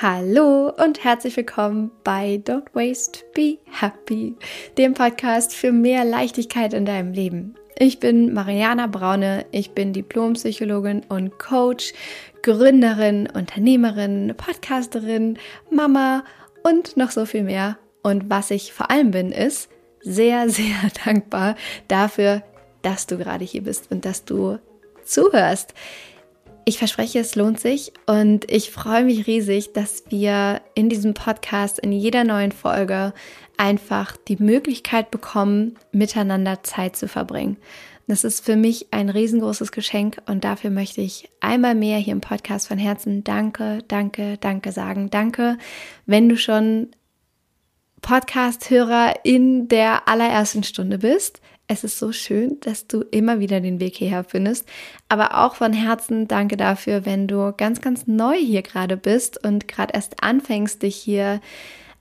Hallo und herzlich willkommen bei Don't Waste, Be Happy, dem Podcast für mehr Leichtigkeit in deinem Leben. Ich bin Mariana Braune, ich bin Diplompsychologin und Coach, Gründerin, Unternehmerin, Podcasterin, Mama und noch so viel mehr. Und was ich vor allem bin, ist sehr, sehr dankbar dafür, dass du gerade hier bist und dass du zuhörst. Ich verspreche, es lohnt sich und ich freue mich riesig, dass wir in diesem Podcast in jeder neuen Folge einfach die Möglichkeit bekommen, miteinander Zeit zu verbringen. Das ist für mich ein riesengroßes Geschenk und dafür möchte ich einmal mehr hier im Podcast von Herzen Danke, Danke, Danke sagen. Danke, wenn du schon Podcast-Hörer in der allerersten Stunde bist. Es ist so schön, dass du immer wieder den Weg hierher findest. Aber auch von Herzen danke dafür, wenn du ganz, ganz neu hier gerade bist und gerade erst anfängst, dich hier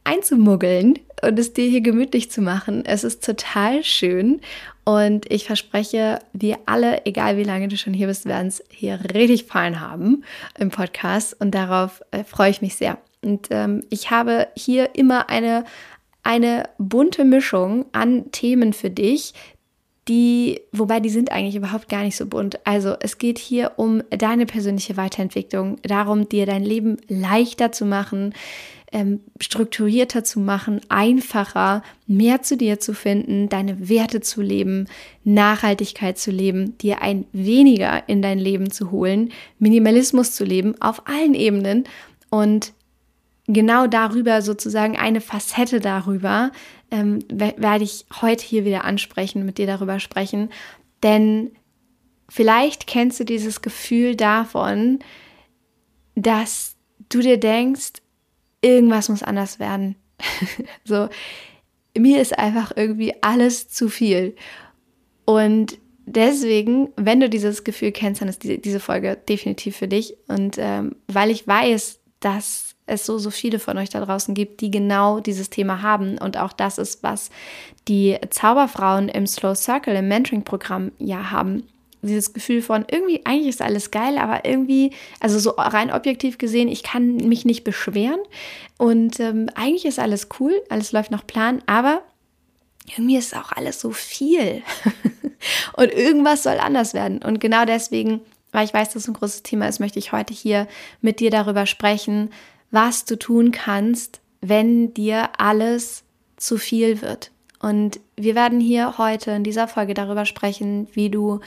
einzumuggeln und es dir hier gemütlich zu machen. Es ist total schön und ich verspreche, wir alle, egal wie lange du schon hier bist, werden es hier richtig fein haben im Podcast und darauf äh, freue ich mich sehr. Und ähm, ich habe hier immer eine, eine bunte Mischung an Themen für dich, die, wobei die sind eigentlich überhaupt gar nicht so bunt. Also es geht hier um deine persönliche Weiterentwicklung, darum, dir dein Leben leichter zu machen, ähm, strukturierter zu machen, einfacher, mehr zu dir zu finden, deine Werte zu leben, Nachhaltigkeit zu leben, dir ein weniger in dein Leben zu holen, Minimalismus zu leben auf allen Ebenen und genau darüber sozusagen eine Facette darüber ähm, werde ich heute hier wieder ansprechen, mit dir darüber sprechen. Denn vielleicht kennst du dieses Gefühl davon, dass du dir denkst, irgendwas muss anders werden. so, mir ist einfach irgendwie alles zu viel. Und deswegen, wenn du dieses Gefühl kennst, dann ist diese, Folge definitiv für dich. Und ähm, weil ich weiß, dass es so, so viele von euch da draußen gibt, die genau dieses Thema haben. Und auch das ist, was die Zauberfrauen im Slow Circle, im Mentoring-Programm ja haben. Dieses Gefühl von irgendwie, eigentlich ist alles geil, aber irgendwie, also so rein objektiv gesehen, ich kann mich nicht beschweren. Und ähm, eigentlich ist alles cool, alles läuft nach Plan, aber irgendwie ist auch alles so viel. und irgendwas soll anders werden. Und genau deswegen, weil ich weiß, dass es ein großes Thema ist, möchte ich heute hier mit dir darüber sprechen, was du tun kannst, wenn dir alles zu viel wird. Und wir werden hier heute in dieser Folge darüber sprechen, wie du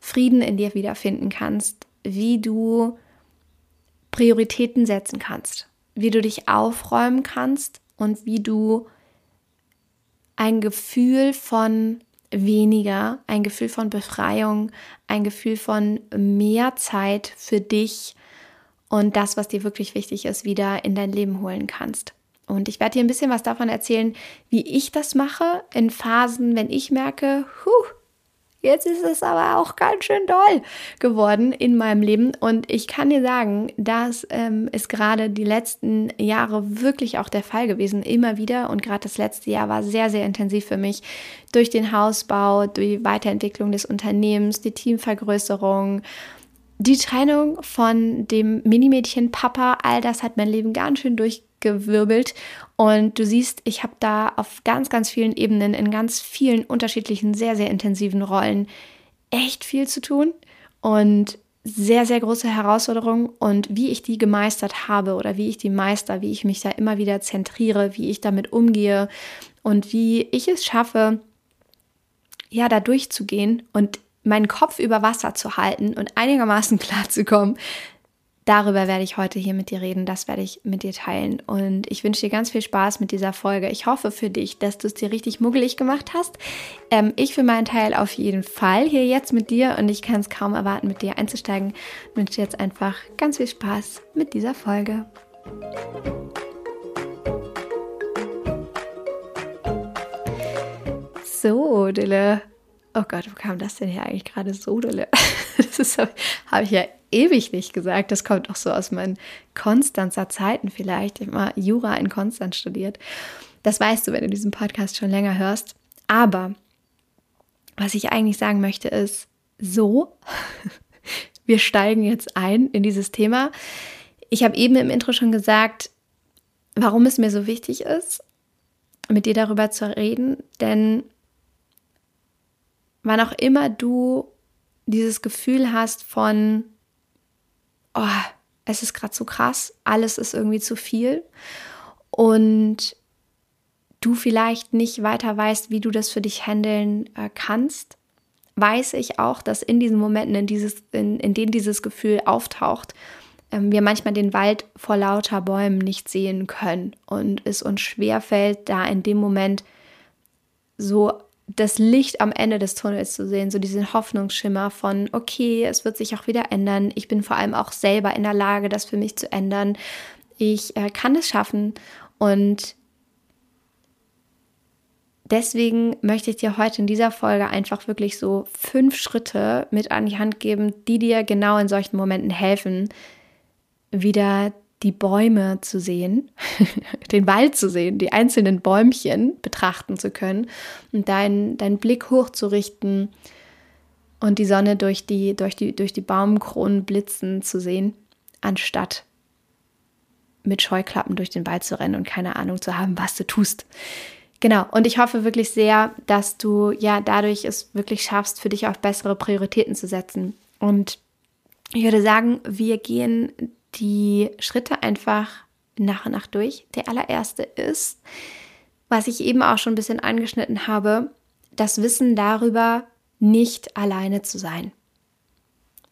Frieden in dir wiederfinden kannst, wie du Prioritäten setzen kannst, wie du dich aufräumen kannst und wie du ein Gefühl von weniger, ein Gefühl von Befreiung, ein Gefühl von mehr Zeit für dich und das, was dir wirklich wichtig ist, wieder in dein Leben holen kannst. Und ich werde dir ein bisschen was davon erzählen, wie ich das mache in Phasen, wenn ich merke, huh, jetzt ist es aber auch ganz schön doll geworden in meinem Leben. Und ich kann dir sagen, das ähm, ist gerade die letzten Jahre wirklich auch der Fall gewesen, immer wieder. Und gerade das letzte Jahr war sehr, sehr intensiv für mich durch den Hausbau, durch die Weiterentwicklung des Unternehmens, die Teamvergrößerung die Trennung von dem Minimädchen Papa, all das hat mein Leben ganz schön durchgewirbelt. Und du siehst, ich habe da auf ganz, ganz vielen Ebenen, in ganz vielen unterschiedlichen, sehr, sehr intensiven Rollen echt viel zu tun und sehr, sehr große Herausforderungen. Und wie ich die gemeistert habe oder wie ich die meister, wie ich mich da immer wieder zentriere, wie ich damit umgehe und wie ich es schaffe, ja, da durchzugehen und meinen Kopf über Wasser zu halten und einigermaßen klar zu kommen, darüber werde ich heute hier mit dir reden, das werde ich mit dir teilen. Und ich wünsche dir ganz viel Spaß mit dieser Folge. Ich hoffe für dich, dass du es dir richtig muggelig gemacht hast. Ähm, ich für meinen Teil auf jeden Fall hier jetzt mit dir und ich kann es kaum erwarten, mit dir einzusteigen. Ich wünsche dir jetzt einfach ganz viel Spaß mit dieser Folge. So, Dille, Oh Gott, wo kam das denn hier eigentlich gerade so dolle? Das habe hab ich ja ewig nicht gesagt. Das kommt auch so aus meinen Konstanzer Zeiten vielleicht. Ich habe mal Jura in Konstanz studiert. Das weißt du, wenn du diesen Podcast schon länger hörst. Aber was ich eigentlich sagen möchte ist, so, wir steigen jetzt ein in dieses Thema. Ich habe eben im Intro schon gesagt, warum es mir so wichtig ist, mit dir darüber zu reden, denn wann auch immer du dieses Gefühl hast von, oh, es ist gerade so krass, alles ist irgendwie zu viel und du vielleicht nicht weiter weißt, wie du das für dich handeln äh, kannst, weiß ich auch, dass in diesen Momenten, in, dieses, in, in denen dieses Gefühl auftaucht, ähm, wir manchmal den Wald vor lauter Bäumen nicht sehen können und es uns schwerfällt, da in dem Moment so das Licht am Ende des Tunnels zu sehen, so diesen Hoffnungsschimmer von, okay, es wird sich auch wieder ändern. Ich bin vor allem auch selber in der Lage, das für mich zu ändern. Ich äh, kann es schaffen und deswegen möchte ich dir heute in dieser Folge einfach wirklich so fünf Schritte mit an die Hand geben, die dir genau in solchen Momenten helfen, wieder die Bäume zu sehen, den Wald zu sehen, die einzelnen Bäumchen betrachten zu können und deinen dein Blick hochzurichten und die Sonne durch die, durch, die, durch die Baumkronen blitzen zu sehen, anstatt mit Scheuklappen durch den Wald zu rennen und keine Ahnung zu haben, was du tust. Genau, und ich hoffe wirklich sehr, dass du ja dadurch es wirklich schaffst, für dich auch bessere Prioritäten zu setzen. Und ich würde sagen, wir gehen die Schritte einfach nach und nach durch. Der allererste ist, was ich eben auch schon ein bisschen angeschnitten habe, das Wissen darüber, nicht alleine zu sein.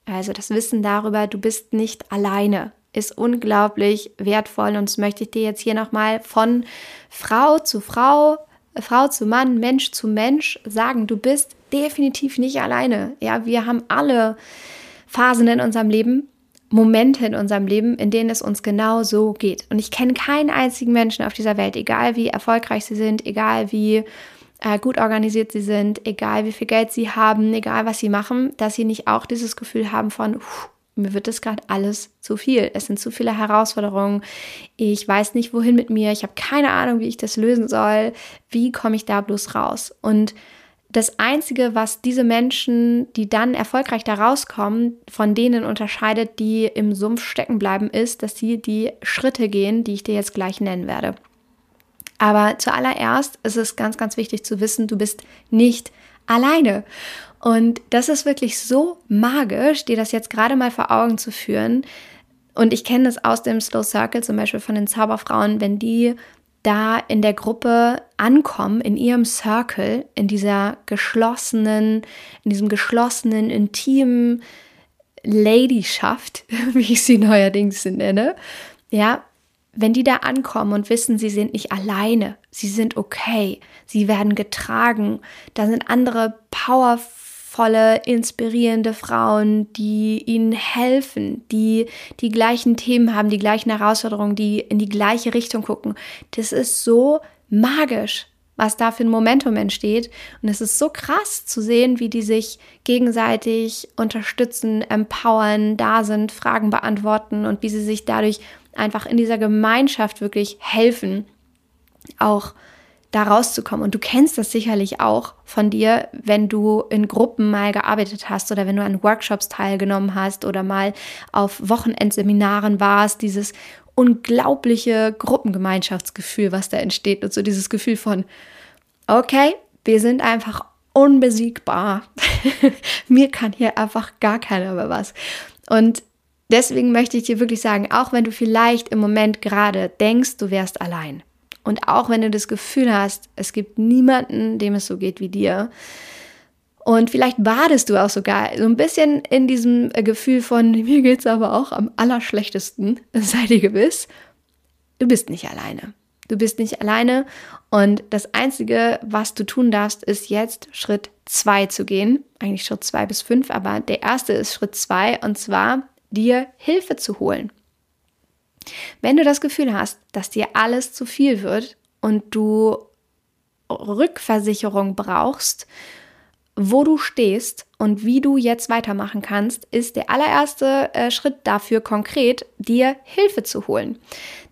Also das Wissen darüber, du bist nicht alleine, ist unglaublich wertvoll und das möchte ich dir jetzt hier nochmal von Frau zu Frau, Frau zu Mann, Mensch zu Mensch sagen, du bist definitiv nicht alleine. Ja, wir haben alle Phasen in unserem Leben, Momente in unserem Leben, in denen es uns genau so geht. Und ich kenne keinen einzigen Menschen auf dieser Welt, egal wie erfolgreich sie sind, egal wie äh, gut organisiert sie sind, egal wie viel Geld sie haben, egal was sie machen, dass sie nicht auch dieses Gefühl haben von, pff, mir wird das gerade alles zu viel. Es sind zu viele Herausforderungen. Ich weiß nicht, wohin mit mir. Ich habe keine Ahnung, wie ich das lösen soll. Wie komme ich da bloß raus? Und das Einzige, was diese Menschen, die dann erfolgreich da rauskommen, von denen unterscheidet, die im Sumpf stecken bleiben, ist, dass sie die Schritte gehen, die ich dir jetzt gleich nennen werde. Aber zuallererst ist es ganz, ganz wichtig zu wissen, du bist nicht alleine. Und das ist wirklich so magisch, dir das jetzt gerade mal vor Augen zu führen. Und ich kenne das aus dem Slow Circle zum Beispiel von den Zauberfrauen, wenn die da in der Gruppe ankommen, in ihrem Circle, in dieser geschlossenen, in diesem geschlossenen, intimen Ladyschaft, wie ich sie neuerdings nenne, ja, wenn die da ankommen und wissen, sie sind nicht alleine, sie sind okay, sie werden getragen, da sind andere powerful volle, inspirierende Frauen, die ihnen helfen, die die gleichen Themen haben, die gleichen Herausforderungen, die in die gleiche Richtung gucken. Das ist so magisch, was da für ein Momentum entsteht. Und es ist so krass zu sehen, wie die sich gegenseitig unterstützen, empowern, da sind, Fragen beantworten und wie sie sich dadurch einfach in dieser Gemeinschaft wirklich helfen, auch da rauszukommen. Und du kennst das sicherlich auch von dir, wenn du in Gruppen mal gearbeitet hast oder wenn du an Workshops teilgenommen hast oder mal auf Wochenendseminaren warst, dieses unglaubliche Gruppengemeinschaftsgefühl, was da entsteht und so dieses Gefühl von, okay, wir sind einfach unbesiegbar. Mir kann hier einfach gar keiner mehr was. Und deswegen möchte ich dir wirklich sagen, auch wenn du vielleicht im Moment gerade denkst, du wärst allein, und auch wenn du das Gefühl hast, es gibt niemanden, dem es so geht wie dir, und vielleicht badest du auch sogar so ein bisschen in diesem Gefühl von, mir geht es aber auch am allerschlechtesten, sei dir gewiss, du bist nicht alleine. Du bist nicht alleine und das Einzige, was du tun darfst, ist jetzt Schritt zwei zu gehen. Eigentlich Schritt zwei bis fünf, aber der erste ist Schritt zwei und zwar dir Hilfe zu holen. Wenn du das Gefühl hast, dass dir alles zu viel wird und du Rückversicherung brauchst, wo du stehst und wie du jetzt weitermachen kannst, ist der allererste äh, Schritt dafür konkret, dir Hilfe zu holen.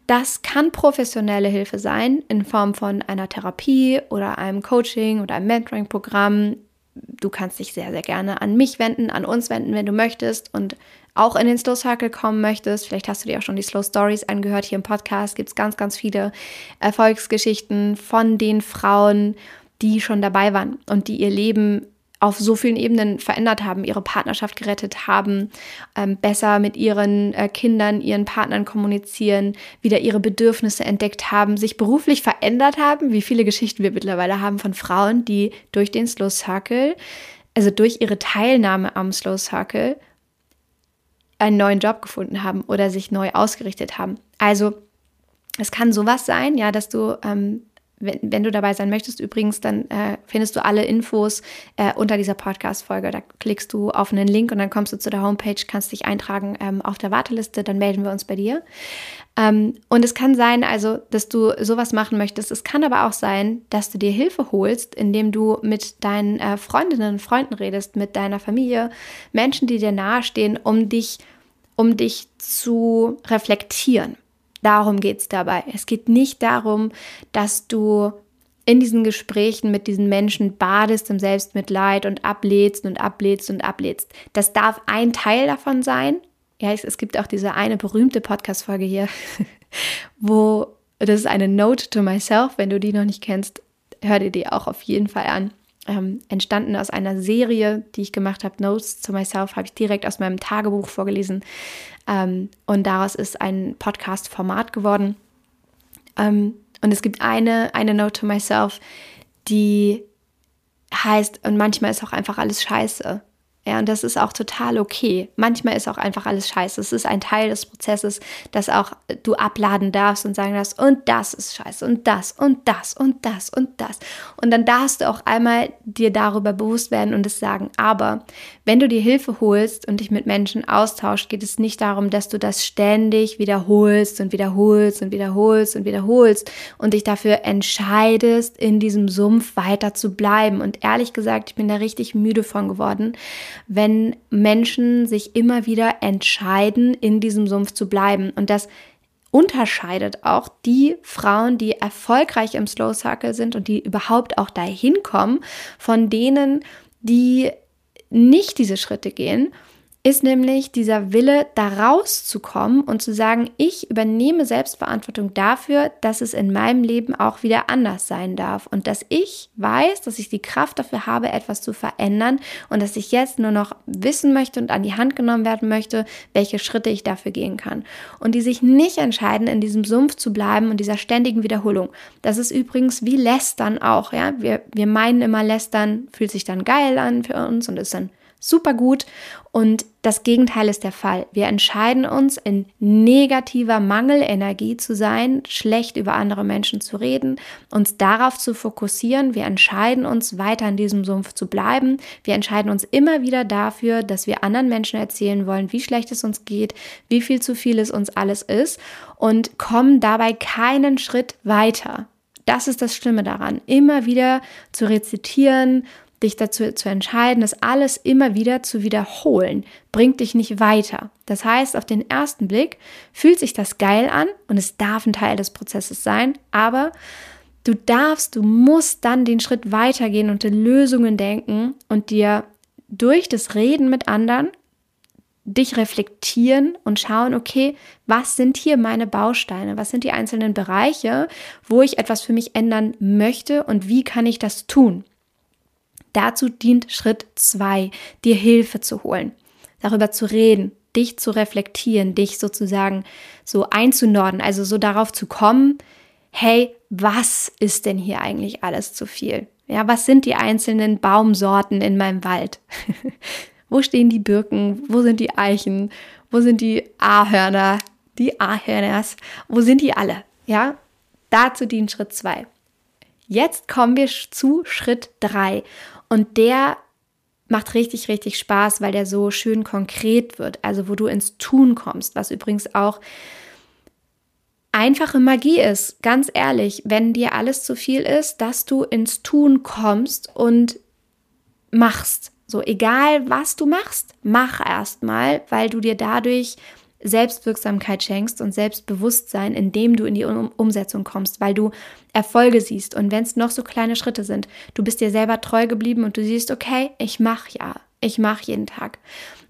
Das kann professionelle Hilfe sein in Form von einer Therapie oder einem Coaching oder einem Mentoring-Programm, du kannst dich sehr, sehr gerne an mich wenden, an uns wenden, wenn du möchtest und auch in den Slow Circle kommen möchtest. Vielleicht hast du dir auch schon die Slow Stories angehört. Hier im Podcast gibt es ganz, ganz viele Erfolgsgeschichten von den Frauen, die schon dabei waren und die ihr Leben auf so vielen Ebenen verändert haben, ihre Partnerschaft gerettet haben, ähm, besser mit ihren äh, Kindern, ihren Partnern kommunizieren, wieder ihre Bedürfnisse entdeckt haben, sich beruflich verändert haben, wie viele Geschichten wir mittlerweile haben von Frauen, die durch den Slow Circle, also durch ihre Teilnahme am Slow Circle, einen neuen Job gefunden haben oder sich neu ausgerichtet haben. Also es kann sowas sein, ja, dass du ähm, wenn, wenn du dabei sein möchtest, übrigens, dann äh, findest du alle Infos äh, unter dieser Podcast-Folge. Da klickst du auf einen Link und dann kommst du zu der Homepage, kannst dich eintragen ähm, auf der Warteliste, dann melden wir uns bei dir. Ähm, und es kann sein, also, dass du sowas machen möchtest. Es kann aber auch sein, dass du dir Hilfe holst, indem du mit deinen äh, Freundinnen und Freunden redest, mit deiner Familie, Menschen, die dir nahestehen, um dich, um dich zu reflektieren. Darum geht es dabei. Es geht nicht darum, dass du in diesen Gesprächen mit diesen Menschen badest im Selbstmitleid und ablädst und ablädst und ablädst. Das darf ein Teil davon sein. Ja, es, es gibt auch diese eine berühmte Podcast-Folge hier, wo das ist eine Note to myself. Wenn du die noch nicht kennst, hör dir die auch auf jeden Fall an ähm, entstanden aus einer Serie, die ich gemacht habe, Notes to Myself, habe ich direkt aus meinem Tagebuch vorgelesen. Ähm, und daraus ist ein Podcast-Format geworden. Ähm, und es gibt eine, eine Note to Myself, die heißt, und manchmal ist auch einfach alles scheiße. Ja, und das ist auch total okay. Manchmal ist auch einfach alles scheiße. Es ist ein Teil des Prozesses, dass auch du abladen darfst und sagen darfst, und das ist scheiße und das und das und das und das. Und dann darfst du auch einmal dir darüber bewusst werden und es sagen. Aber wenn du dir Hilfe holst und dich mit Menschen austauschst, geht es nicht darum, dass du das ständig wiederholst und wiederholst und wiederholst und wiederholst und dich dafür entscheidest, in diesem Sumpf weiter zu bleiben. Und ehrlich gesagt, ich bin da richtig müde von geworden wenn Menschen sich immer wieder entscheiden, in diesem Sumpf zu bleiben. Und das unterscheidet auch die Frauen, die erfolgreich im Slow Circle sind und die überhaupt auch dahin kommen, von denen, die nicht diese Schritte gehen ist nämlich dieser Wille, da rauszukommen und zu sagen, ich übernehme Selbstverantwortung dafür, dass es in meinem Leben auch wieder anders sein darf und dass ich weiß, dass ich die Kraft dafür habe, etwas zu verändern und dass ich jetzt nur noch wissen möchte und an die Hand genommen werden möchte, welche Schritte ich dafür gehen kann. Und die sich nicht entscheiden, in diesem Sumpf zu bleiben und dieser ständigen Wiederholung. Das ist übrigens wie Lästern auch, ja. Wir, wir meinen immer, Lästern fühlt sich dann geil an für uns und ist dann super gut. Und das Gegenteil ist der Fall. Wir entscheiden uns, in negativer Mangelenergie zu sein, schlecht über andere Menschen zu reden, uns darauf zu fokussieren. Wir entscheiden uns, weiter in diesem Sumpf zu bleiben. Wir entscheiden uns immer wieder dafür, dass wir anderen Menschen erzählen wollen, wie schlecht es uns geht, wie viel zu viel es uns alles ist und kommen dabei keinen Schritt weiter. Das ist das Schlimme daran, immer wieder zu rezitieren, dich dazu zu entscheiden, das alles immer wieder zu wiederholen, bringt dich nicht weiter. Das heißt, auf den ersten Blick fühlt sich das geil an und es darf ein Teil des Prozesses sein, aber du darfst, du musst dann den Schritt weitergehen und in Lösungen denken und dir durch das Reden mit anderen dich reflektieren und schauen, okay, was sind hier meine Bausteine? Was sind die einzelnen Bereiche, wo ich etwas für mich ändern möchte und wie kann ich das tun? Dazu dient Schritt zwei, dir Hilfe zu holen, darüber zu reden, dich zu reflektieren, dich sozusagen so einzunorden, also so darauf zu kommen, hey, was ist denn hier eigentlich alles zu viel? Ja, was sind die einzelnen Baumsorten in meinem Wald? wo stehen die Birken? Wo sind die Eichen? Wo sind die Ahörner? Die Ahörners? Wo sind die alle? Ja, dazu dient Schritt zwei. Jetzt kommen wir zu Schritt drei und der macht richtig, richtig Spaß, weil der so schön konkret wird. Also wo du ins Tun kommst, was übrigens auch einfache Magie ist. Ganz ehrlich, wenn dir alles zu viel ist, dass du ins Tun kommst und machst. So egal, was du machst, mach erstmal, weil du dir dadurch Selbstwirksamkeit schenkst und Selbstbewusstsein, indem du in die um Umsetzung kommst, weil du Erfolge siehst. Und wenn es noch so kleine Schritte sind, du bist dir selber treu geblieben und du siehst, okay, ich mache ja, ich mache jeden Tag.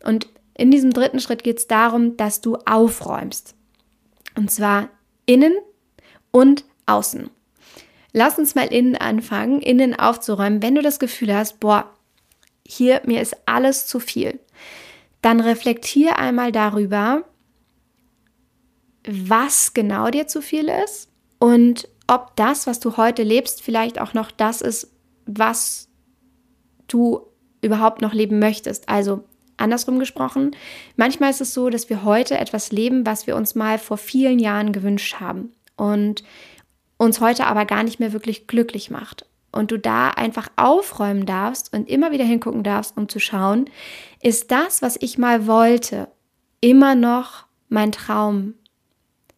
Und in diesem dritten Schritt geht es darum, dass du aufräumst. Und zwar innen und außen. Lass uns mal innen anfangen, innen aufzuräumen. Wenn du das Gefühl hast, boah, hier, mir ist alles zu viel, dann reflektier einmal darüber, was genau dir zu viel ist und ob das, was du heute lebst, vielleicht auch noch das ist, was du überhaupt noch leben möchtest. Also andersrum gesprochen, manchmal ist es so, dass wir heute etwas leben, was wir uns mal vor vielen Jahren gewünscht haben und uns heute aber gar nicht mehr wirklich glücklich macht. Und du da einfach aufräumen darfst und immer wieder hingucken darfst, um zu schauen, ist das, was ich mal wollte, immer noch mein Traum,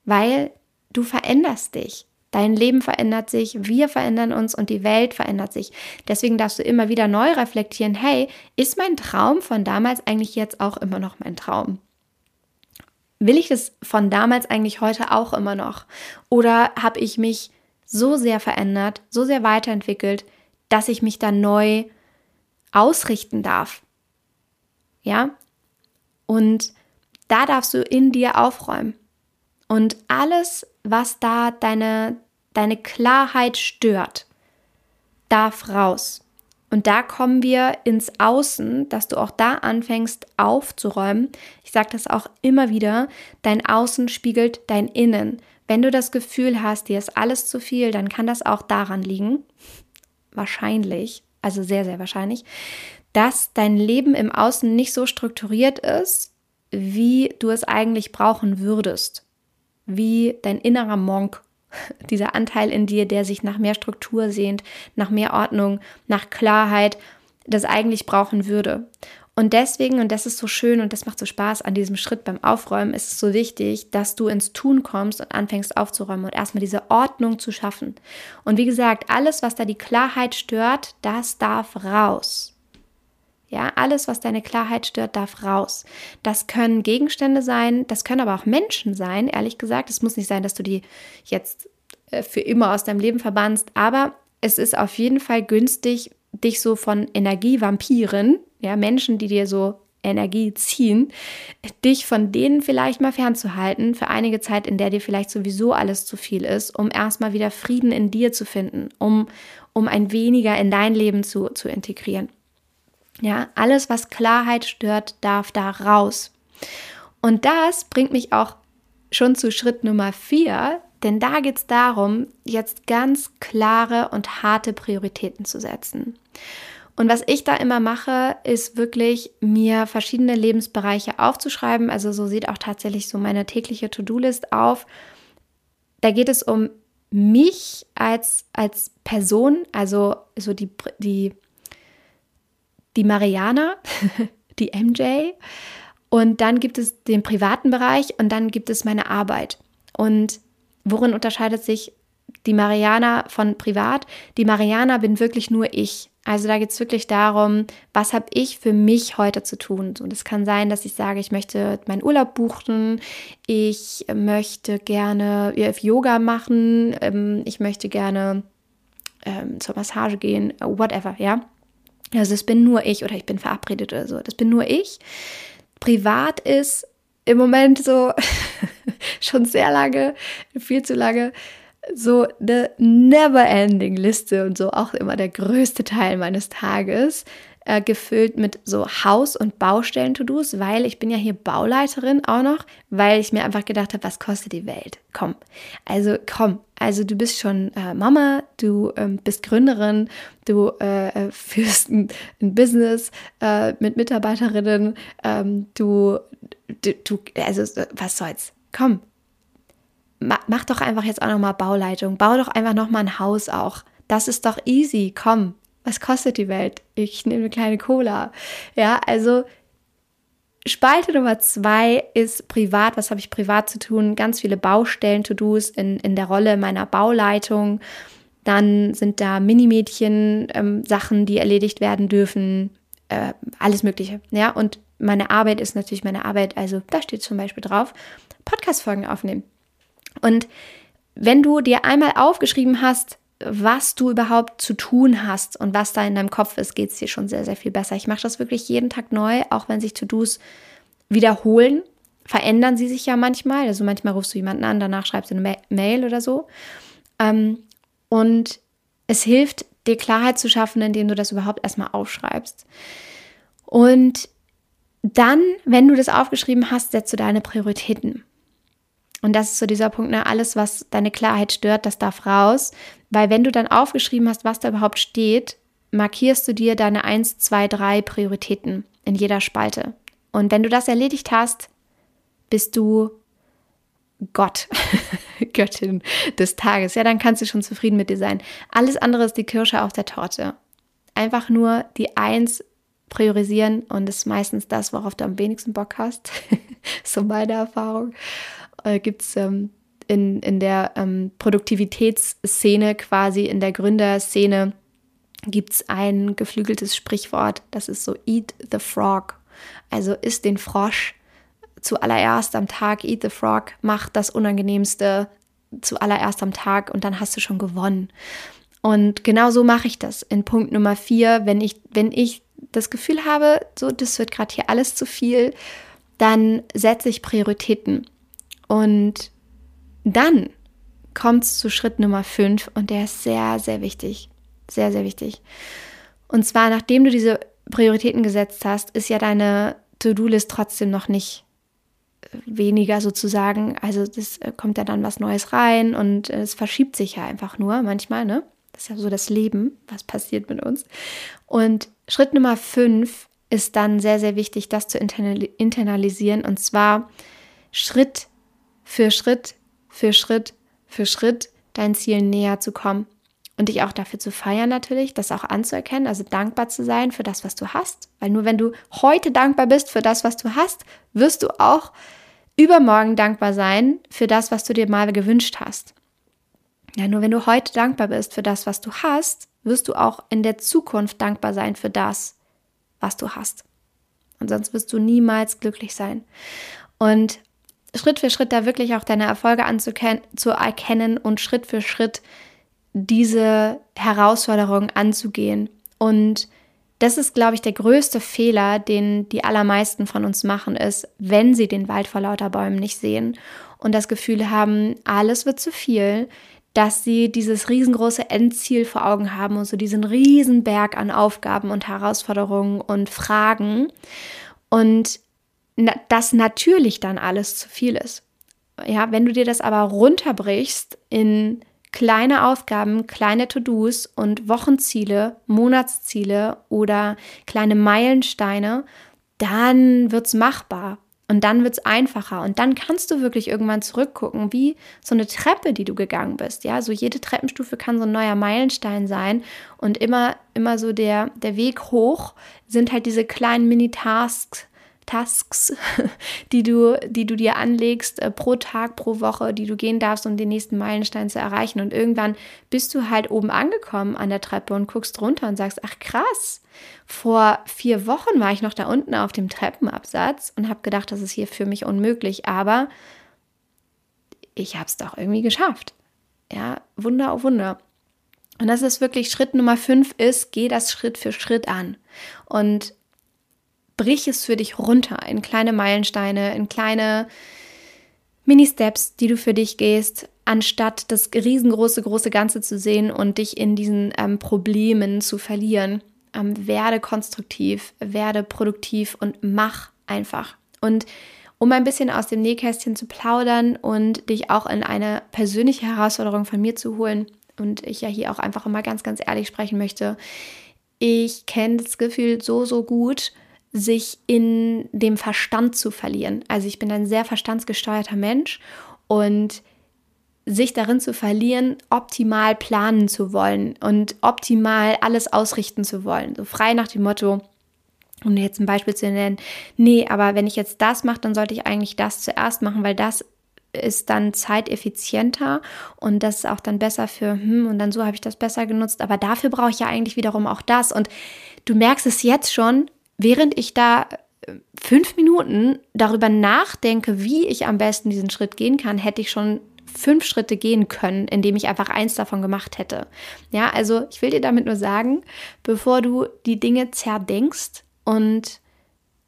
weil du veränderst dich. Dein Leben verändert sich, wir verändern uns und die Welt verändert sich. Deswegen darfst du immer wieder neu reflektieren, hey, ist mein Traum von damals eigentlich jetzt auch immer noch mein Traum? Will ich das von damals eigentlich heute auch immer noch? Oder habe ich mich so sehr verändert, so sehr weiterentwickelt, dass ich mich dann neu ausrichten darf? Ja? Und da darfst du in dir aufräumen. Und alles, was da deine, deine Klarheit stört, darf raus. Und da kommen wir ins Außen, dass du auch da anfängst aufzuräumen. Ich sage das auch immer wieder, dein Außen spiegelt dein Innen. Wenn du das Gefühl hast, dir ist alles zu viel, dann kann das auch daran liegen, wahrscheinlich, also sehr, sehr wahrscheinlich, dass dein Leben im Außen nicht so strukturiert ist, wie du es eigentlich brauchen würdest wie dein innerer Monk, dieser Anteil in dir, der sich nach mehr Struktur sehnt, nach mehr Ordnung, nach Klarheit, das eigentlich brauchen würde. Und deswegen, und das ist so schön und das macht so Spaß an diesem Schritt beim Aufräumen, ist es so wichtig, dass du ins Tun kommst und anfängst aufzuräumen und erstmal diese Ordnung zu schaffen. Und wie gesagt, alles, was da die Klarheit stört, das darf raus. Ja, alles, was deine Klarheit stört, darf raus. Das können Gegenstände sein, das können aber auch Menschen sein, ehrlich gesagt. Es muss nicht sein, dass du die jetzt äh, für immer aus deinem Leben verbannst, aber es ist auf jeden Fall günstig, dich so von Energievampiren, ja, Menschen, die dir so Energie ziehen, dich von denen vielleicht mal fernzuhalten für einige Zeit, in der dir vielleicht sowieso alles zu viel ist, um erstmal wieder Frieden in dir zu finden, um, um ein weniger in dein Leben zu, zu integrieren. Ja, alles, was Klarheit stört, darf da raus. Und das bringt mich auch schon zu Schritt Nummer vier, denn da geht es darum, jetzt ganz klare und harte Prioritäten zu setzen. Und was ich da immer mache, ist wirklich mir verschiedene Lebensbereiche aufzuschreiben. Also so sieht auch tatsächlich so meine tägliche To-Do-List auf. Da geht es um mich als, als Person, also so die, die die Mariana, die MJ und dann gibt es den privaten Bereich und dann gibt es meine Arbeit. Und worin unterscheidet sich die Mariana von privat? Die Mariana bin wirklich nur ich. Also da geht es wirklich darum, was habe ich für mich heute zu tun. Und es kann sein, dass ich sage, ich möchte meinen Urlaub buchen, ich möchte gerne Yoga machen, ähm, ich möchte gerne ähm, zur Massage gehen, whatever, ja. Also das bin nur ich oder ich bin verabredet oder so. Das bin nur ich. Privat ist im Moment so schon sehr lange, viel zu lange, so eine never-ending Liste und so auch immer der größte Teil meines Tages äh, gefüllt mit so Haus- und Baustellen-To-Dos, weil ich bin ja hier Bauleiterin auch noch, weil ich mir einfach gedacht habe, was kostet die Welt? Komm, also komm, also du bist schon äh, Mama, du ähm, bist Gründerin, du äh, äh führst ein, ein Business äh, mit Mitarbeiterinnen, ähm, du, du, du, also was soll's? Komm, mach doch einfach jetzt auch nochmal Bauleitung, bau doch einfach nochmal ein Haus auch. Das ist doch easy, komm, was kostet die Welt? Ich nehme eine kleine Cola. Ja, also Spalte Nummer zwei ist privat. Was habe ich privat zu tun? Ganz viele Baustellen, To-Dos in, in der Rolle meiner Bauleitung. Dann sind da Minimädchen, ähm, Sachen, die erledigt werden dürfen. Äh, alles Mögliche. Ja, und meine Arbeit ist natürlich meine Arbeit, also da steht zum Beispiel drauf, Podcast-Folgen aufnehmen. Und wenn du dir einmal aufgeschrieben hast, was du überhaupt zu tun hast und was da in deinem Kopf ist, geht es dir schon sehr, sehr viel besser. Ich mache das wirklich jeden Tag neu, auch wenn sich To-Dos wiederholen, verändern sie sich ja manchmal. Also manchmal rufst du jemanden an, danach schreibst du eine Mail oder so. Ähm, und es hilft, dir Klarheit zu schaffen, indem du das überhaupt erstmal aufschreibst. Und dann, wenn du das aufgeschrieben hast, setzt du deine Prioritäten. Und das ist so dieser Punkt, ne, alles, was deine Klarheit stört, das darf raus. Weil wenn du dann aufgeschrieben hast, was da überhaupt steht, markierst du dir deine 1, 2, 3 Prioritäten in jeder Spalte. Und wenn du das erledigt hast, bist du Gott, Göttin des Tages. Ja, dann kannst du schon zufrieden mit dir sein. Alles andere ist die Kirsche auf der Torte. Einfach nur die Eins priorisieren und ist meistens das, worauf du am wenigsten Bock hast. so meine Erfahrung. Äh, Gibt es ähm, in, in der ähm, Produktivitätsszene, quasi in der Gründerszene, gibt es ein geflügeltes Sprichwort, das ist so Eat the Frog. Also isst den Frosch zuallererst am Tag, Eat the Frog, mach das Unangenehmste zuallererst am Tag und dann hast du schon gewonnen. Und genau so mache ich das in Punkt Nummer vier, wenn ich, wenn ich das Gefühl habe, so, das wird gerade hier alles zu viel, dann setze ich Prioritäten. Und dann kommt es zu Schritt Nummer 5 und der ist sehr, sehr wichtig. Sehr, sehr wichtig. Und zwar, nachdem du diese Prioritäten gesetzt hast, ist ja deine To-Do-List trotzdem noch nicht äh, weniger sozusagen. Also es äh, kommt ja dann was Neues rein und es verschiebt sich ja einfach nur manchmal, ne? Das ist ja so das Leben, was passiert mit uns. Und Schritt Nummer 5 ist dann sehr, sehr wichtig, das zu internalisieren und zwar Schritt für Schritt für Schritt für Schritt dein Ziel näher zu kommen und dich auch dafür zu feiern natürlich, das auch anzuerkennen, also dankbar zu sein für das, was du hast, weil nur wenn du heute dankbar bist für das, was du hast, wirst du auch übermorgen dankbar sein für das, was du dir mal gewünscht hast. Ja, nur wenn du heute dankbar bist für das, was du hast, wirst du auch in der Zukunft dankbar sein für das, was du hast. Und sonst wirst du niemals glücklich sein. Und Schritt für Schritt da wirklich auch deine Erfolge zu erkennen und Schritt für Schritt diese Herausforderung anzugehen. Und das ist, glaube ich, der größte Fehler, den die allermeisten von uns machen, ist, wenn sie den Wald vor lauter Bäumen nicht sehen und das Gefühl haben, alles wird zu viel, dass sie dieses riesengroße Endziel vor Augen haben und so diesen riesen Berg an Aufgaben und Herausforderungen und Fragen und dass natürlich dann alles zu viel ist. Ja, wenn du dir das aber runterbrichst in kleine Aufgaben, kleine To-Dos und Wochenziele, Monatsziele oder kleine Meilensteine, dann wird es machbar und dann wird es einfacher und dann kannst du wirklich irgendwann zurückgucken, wie so eine Treppe, die du gegangen bist. Ja, so jede Treppenstufe kann so ein neuer Meilenstein sein und immer, immer so der, der Weg hoch sind halt diese kleinen Mini-Tasks, Tasks, die du, die du dir anlegst äh, pro Tag, pro Woche, die du gehen darfst, um den nächsten Meilenstein zu erreichen. Und irgendwann bist du halt oben angekommen an der Treppe und guckst runter und sagst, ach krass, vor vier Wochen war ich noch da unten auf dem Treppenabsatz und habe gedacht, das ist hier für mich unmöglich, aber ich habe es doch irgendwie geschafft. Ja, Wunder auf Wunder. Und das ist wirklich Schritt Nummer fünf ist, geh das Schritt für Schritt an. Und brich es für dich runter in kleine Meilensteine, in kleine Mini-Steps, die du für dich gehst, anstatt das riesengroße, große Ganze zu sehen und dich in diesen ähm, Problemen zu verlieren. Ähm, werde konstruktiv, werde produktiv und mach einfach. Und um ein bisschen aus dem Nähkästchen zu plaudern und dich auch in eine persönliche Herausforderung von mir zu holen und ich ja hier auch einfach immer ganz, ganz ehrlich sprechen möchte. Ich kenne das Gefühl so, so gut, sich in dem Verstand zu verlieren. Also ich bin ein sehr verstandsgesteuerter Mensch und sich darin zu verlieren, optimal planen zu wollen und optimal alles ausrichten zu wollen. So frei nach dem Motto, um jetzt ein Beispiel zu nennen, nee, aber wenn ich jetzt das mache, dann sollte ich eigentlich das zuerst machen, weil das ist dann zeiteffizienter und das ist auch dann besser für, hm, und dann so habe ich das besser genutzt, aber dafür brauche ich ja eigentlich wiederum auch das. Und du merkst es jetzt schon, während ich da fünf Minuten darüber nachdenke, wie ich am besten diesen Schritt gehen kann, hätte ich schon fünf Schritte gehen können, indem ich einfach eins davon gemacht hätte. Ja, also ich will dir damit nur sagen, bevor du die Dinge zerdenkst und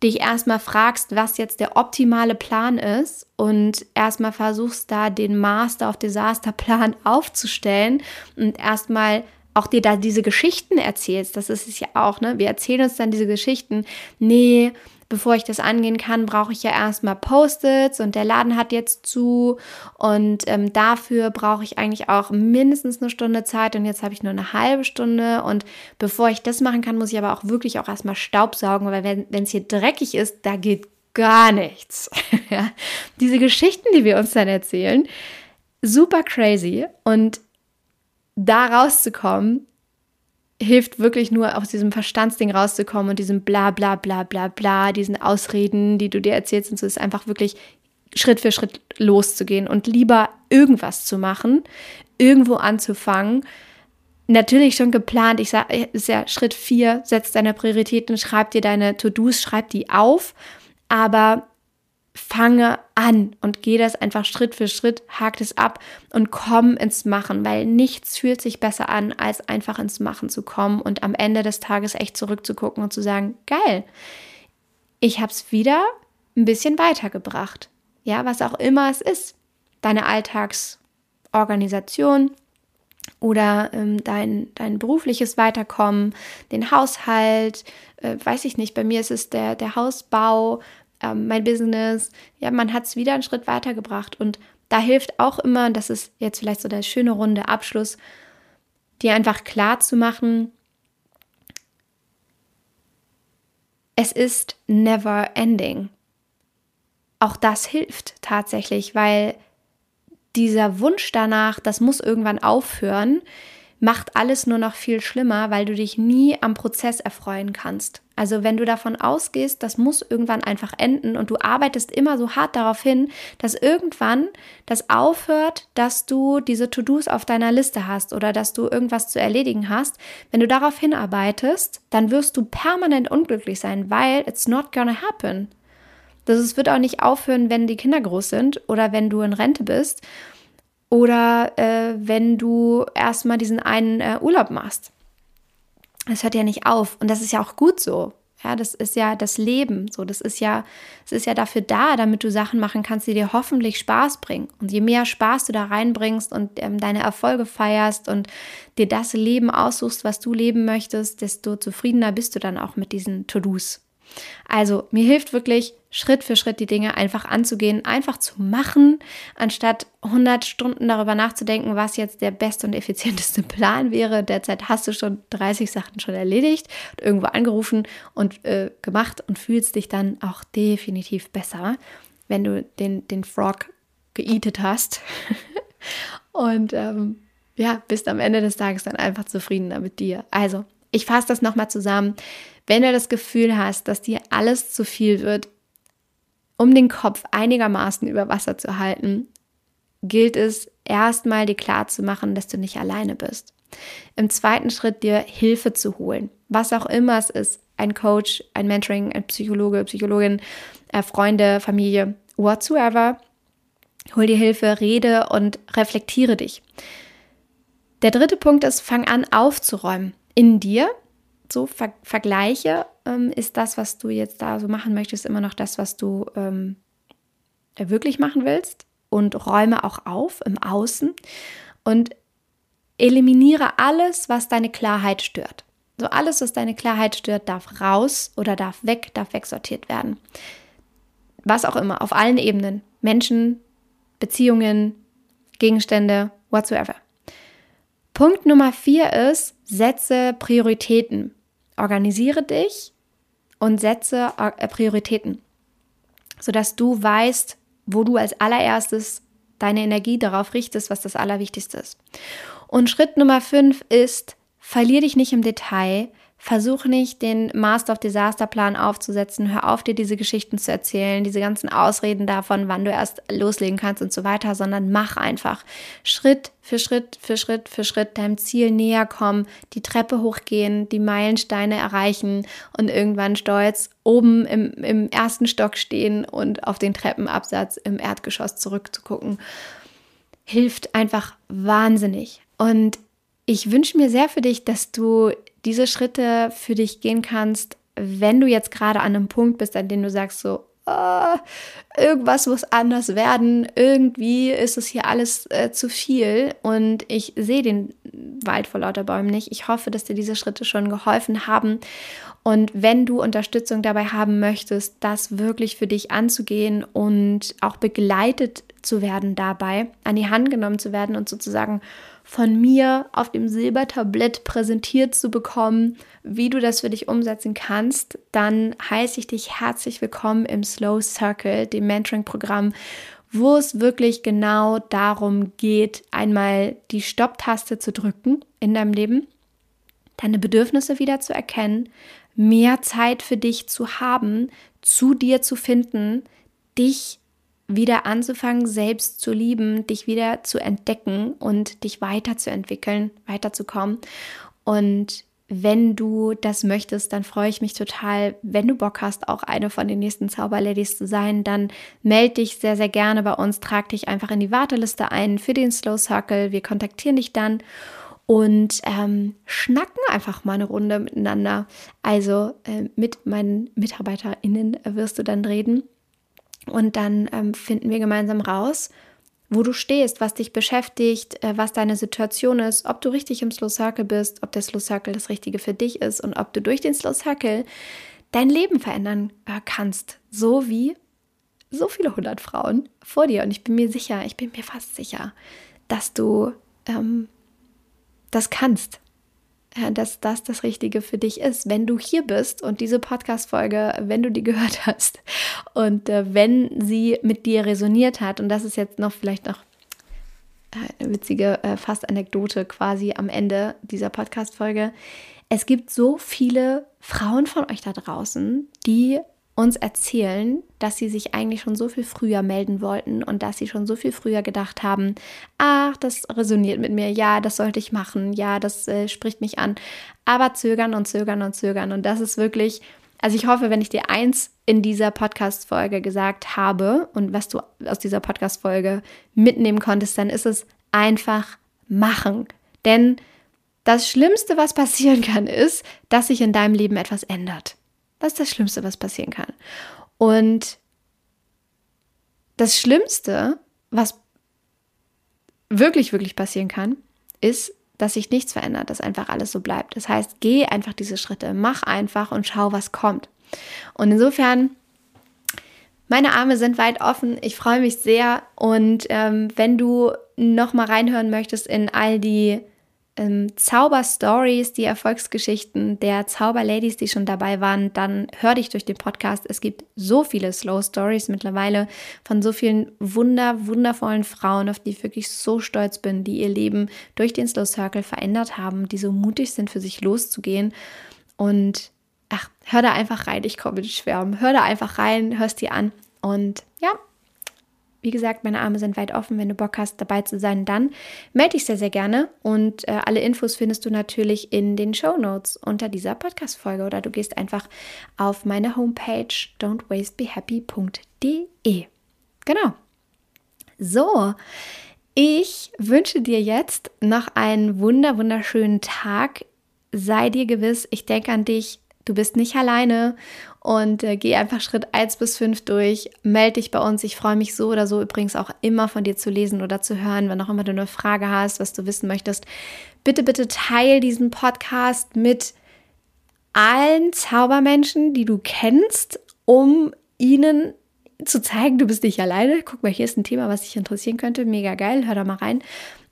dich erstmal fragst, was jetzt der optimale Plan ist und erstmal versuchst da den Master of Disaster Plan aufzustellen und erstmal auch dir da diese Geschichten erzählst, das ist es ja auch, ne? Wir erzählen uns dann diese Geschichten. Nee, bevor ich das angehen kann, brauche ich ja erstmal Post-its und der Laden hat jetzt zu und ähm, dafür brauche ich eigentlich auch mindestens eine Stunde Zeit und jetzt habe ich nur eine halbe Stunde und bevor ich das machen kann, muss ich aber auch wirklich auch erstmal Staubsaugen, weil wenn es hier dreckig ist, da geht gar nichts. Diese Geschichten, die wir uns dann erzählen, super crazy und da rauszukommen, hilft wirklich nur aus diesem Verstandsding rauszukommen und diesem bla bla bla bla bla, diesen Ausreden, die du dir erzählst und so ist einfach wirklich Schritt für Schritt loszugehen und lieber irgendwas zu machen, irgendwo anzufangen. Natürlich schon geplant, ich sage, ist ja Schritt 4, setz deine Prioritäten, schreib dir deine To-Dos, schreib die auf, aber fange an und gehe das einfach Schritt für Schritt, hakt es ab und komm ins Machen, weil nichts fühlt sich besser an, als einfach ins Machen zu kommen und am Ende des Tages echt zurückzugucken und zu sagen, geil, ich habe es wieder ein bisschen weitergebracht. Ja, was auch immer es ist. Deine Alltagsorganisation oder ähm, dein, dein berufliches Weiterkommen, den Haushalt, äh, weiß ich nicht, bei mir ist es der, der Hausbau, ähm, mein Business. Ja, man hat es wieder einen Schritt weitergebracht. Und da hilft auch immer, das ist jetzt vielleicht so der schöne runde Abschluss, dir einfach klar zu machen, es ist never ending. Auch das hilft tatsächlich, weil dieser Wunsch danach, das muss irgendwann aufhören, macht alles nur noch viel schlimmer, weil du dich nie am Prozess erfreuen kannst. Also wenn du davon ausgehst, das muss irgendwann einfach enden und du arbeitest immer so hart darauf hin, dass irgendwann das aufhört, dass du diese To-Dos auf deiner Liste hast oder dass du irgendwas zu erledigen hast. Wenn du darauf hinarbeitest, dann wirst du permanent unglücklich sein, weil it's not gonna happen. Das wird auch nicht aufhören, wenn die Kinder groß sind oder wenn du in Rente bist oder äh, wenn du erstmal diesen einen äh, Urlaub machst. Es hört ja nicht auf und das ist ja auch gut so. Ja, das ist ja das Leben. So, das ist ja, es ist ja dafür da, damit du Sachen machen kannst, die dir hoffentlich Spaß bringen. Und je mehr Spaß du da reinbringst und ähm, deine Erfolge feierst und dir das Leben aussuchst, was du leben möchtest, desto zufriedener bist du dann auch mit diesen To-Dos. Also mir hilft wirklich Schritt für Schritt die Dinge einfach anzugehen, einfach zu machen, anstatt 100 Stunden darüber nachzudenken, was jetzt der beste und effizienteste Plan wäre. Derzeit hast du schon 30 Sachen schon erledigt, irgendwo angerufen und äh, gemacht und fühlst dich dann auch definitiv besser, wenn du den, den Frog geeatet hast. und ähm, ja, bist am Ende des Tages dann einfach zufriedener mit dir. Also, ich fasse das nochmal zusammen. Wenn du das Gefühl hast, dass dir alles zu viel wird, um den Kopf einigermaßen über Wasser zu halten, gilt es erstmal dir klar zu machen, dass du nicht alleine bist. Im zweiten Schritt dir Hilfe zu holen, was auch immer es ist, ein Coach, ein Mentoring, ein Psychologe, Psychologin, äh, Freunde, Familie, whatsoever. Hol dir Hilfe, rede und reflektiere dich. Der dritte Punkt ist, fang an aufzuräumen in dir so ver vergleiche, ähm, ist das, was du jetzt da so machen möchtest, immer noch das, was du ähm, wirklich machen willst und räume auch auf im Außen und eliminiere alles, was deine Klarheit stört. So alles, was deine Klarheit stört, darf raus oder darf weg, darf wegsortiert werden. Was auch immer, auf allen Ebenen. Menschen, Beziehungen, Gegenstände, whatsoever. Punkt Nummer vier ist, setze Prioritäten. Organisiere dich und setze äh, Prioritäten, sodass du weißt, wo du als allererstes deine Energie darauf richtest, was das Allerwichtigste ist. Und Schritt Nummer fünf ist, verlier dich nicht im Detail, Versuch nicht, den Master of Disaster Plan aufzusetzen. Hör auf, dir diese Geschichten zu erzählen, diese ganzen Ausreden davon, wann du erst loslegen kannst und so weiter, sondern mach einfach Schritt für Schritt für Schritt für Schritt deinem Ziel näher kommen, die Treppe hochgehen, die Meilensteine erreichen und irgendwann stolz oben im, im ersten Stock stehen und auf den Treppenabsatz im Erdgeschoss zurückzugucken. Hilft einfach wahnsinnig. Und ich wünsche mir sehr für dich, dass du diese Schritte für dich gehen kannst, wenn du jetzt gerade an einem Punkt bist, an dem du sagst so, oh, irgendwas muss anders werden, irgendwie ist es hier alles äh, zu viel. Und ich sehe den Wald vor lauter Bäumen nicht. Ich hoffe, dass dir diese Schritte schon geholfen haben. Und wenn du Unterstützung dabei haben möchtest, das wirklich für dich anzugehen und auch begleitet zu werden dabei, an die Hand genommen zu werden und sozusagen von mir auf dem Silbertablett präsentiert zu bekommen, wie du das für dich umsetzen kannst, dann heiße ich dich herzlich willkommen im Slow Circle, dem Mentoring-Programm, wo es wirklich genau darum geht, einmal die Stopptaste zu drücken in deinem Leben, deine Bedürfnisse wieder zu erkennen, mehr Zeit für dich zu haben, zu dir zu finden, dich wieder anzufangen, selbst zu lieben, dich wieder zu entdecken und dich weiterzuentwickeln, weiterzukommen. Und wenn du das möchtest, dann freue ich mich total. Wenn du Bock hast, auch eine von den nächsten Zauberladies zu sein, dann melde dich sehr, sehr gerne bei uns. Trag dich einfach in die Warteliste ein für den Slow Circle. Wir kontaktieren dich dann und ähm, schnacken einfach mal eine Runde miteinander. Also äh, mit meinen MitarbeiterInnen wirst du dann reden. Und dann ähm, finden wir gemeinsam raus, wo du stehst, was dich beschäftigt, äh, was deine Situation ist, ob du richtig im Slow Circle bist, ob der Slow Circle das Richtige für dich ist und ob du durch den Slow Circle dein Leben verändern äh, kannst. So wie so viele hundert Frauen vor dir. Und ich bin mir sicher, ich bin mir fast sicher, dass du ähm, das kannst dass das das Richtige für dich ist. Wenn du hier bist und diese Podcast-Folge, wenn du die gehört hast und äh, wenn sie mit dir resoniert hat, und das ist jetzt noch vielleicht noch äh, eine witzige äh, fast Anekdote quasi am Ende dieser Podcast-Folge. Es gibt so viele Frauen von euch da draußen, die uns erzählen, dass sie sich eigentlich schon so viel früher melden wollten und dass sie schon so viel früher gedacht haben, ach, das resoniert mit mir, ja, das sollte ich machen, ja, das äh, spricht mich an, aber zögern und zögern und zögern. Und das ist wirklich, also ich hoffe, wenn ich dir eins in dieser Podcast-Folge gesagt habe und was du aus dieser Podcast-Folge mitnehmen konntest, dann ist es einfach machen, denn das Schlimmste, was passieren kann, ist, dass sich in deinem Leben etwas ändert. Das ist das Schlimmste, was passieren kann. Und das Schlimmste, was wirklich, wirklich passieren kann, ist, dass sich nichts verändert, dass einfach alles so bleibt. Das heißt, geh einfach diese Schritte, mach einfach und schau, was kommt. Und insofern, meine Arme sind weit offen. Ich freue mich sehr. Und ähm, wenn du noch mal reinhören möchtest in all die ähm, Zauberstories, die Erfolgsgeschichten der Zauberladies, die schon dabei waren, dann hör dich durch den Podcast. Es gibt so viele Slow Stories mittlerweile von so vielen wunder, wundervollen Frauen, auf die ich wirklich so stolz bin, die ihr Leben durch den Slow Circle verändert haben, die so mutig sind, für sich loszugehen. Und ach, hör da einfach rein, ich komme mit Schwärmen. Hör da einfach rein, hörst dir an. Und ja, wie gesagt, meine Arme sind weit offen. Wenn du Bock hast, dabei zu sein, dann melde dich sehr, sehr gerne. Und äh, alle Infos findest du natürlich in den Show Notes unter dieser Podcast-Folge oder du gehst einfach auf meine Homepage don'twastebehappy.de. Genau. So, ich wünsche dir jetzt noch einen wunder, wunderschönen Tag. Sei dir gewiss, ich denke an dich. Du bist nicht alleine und äh, geh einfach Schritt 1 bis 5 durch. Melde dich bei uns. Ich freue mich so oder so übrigens auch immer von dir zu lesen oder zu hören, wenn auch immer du eine Frage hast, was du wissen möchtest. Bitte, bitte teil diesen Podcast mit allen Zaubermenschen, die du kennst, um ihnen zu zeigen, du bist nicht alleine. Guck mal, hier ist ein Thema, was dich interessieren könnte. Mega geil, hör da mal rein.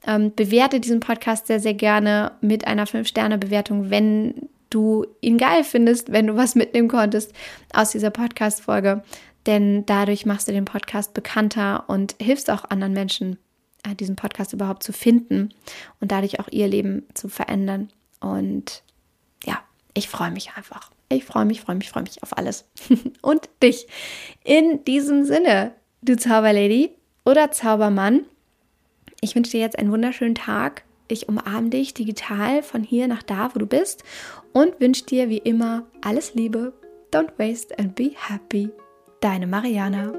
Ähm, bewerte diesen Podcast sehr, sehr gerne mit einer 5-Sterne-Bewertung, wenn du ihn geil findest, wenn du was mitnehmen konntest aus dieser Podcast-Folge. Denn dadurch machst du den Podcast bekannter und hilfst auch anderen Menschen, äh, diesen Podcast überhaupt zu finden und dadurch auch ihr Leben zu verändern. Und ja, ich freue mich einfach. Ich freue mich, freue mich, freue mich auf alles. und dich. In diesem Sinne, du Zauberlady oder Zaubermann, ich wünsche dir jetzt einen wunderschönen Tag. Ich umarme dich digital von hier nach da, wo du bist und wünsche dir wie immer alles Liebe. Don't waste and be happy. Deine Mariana.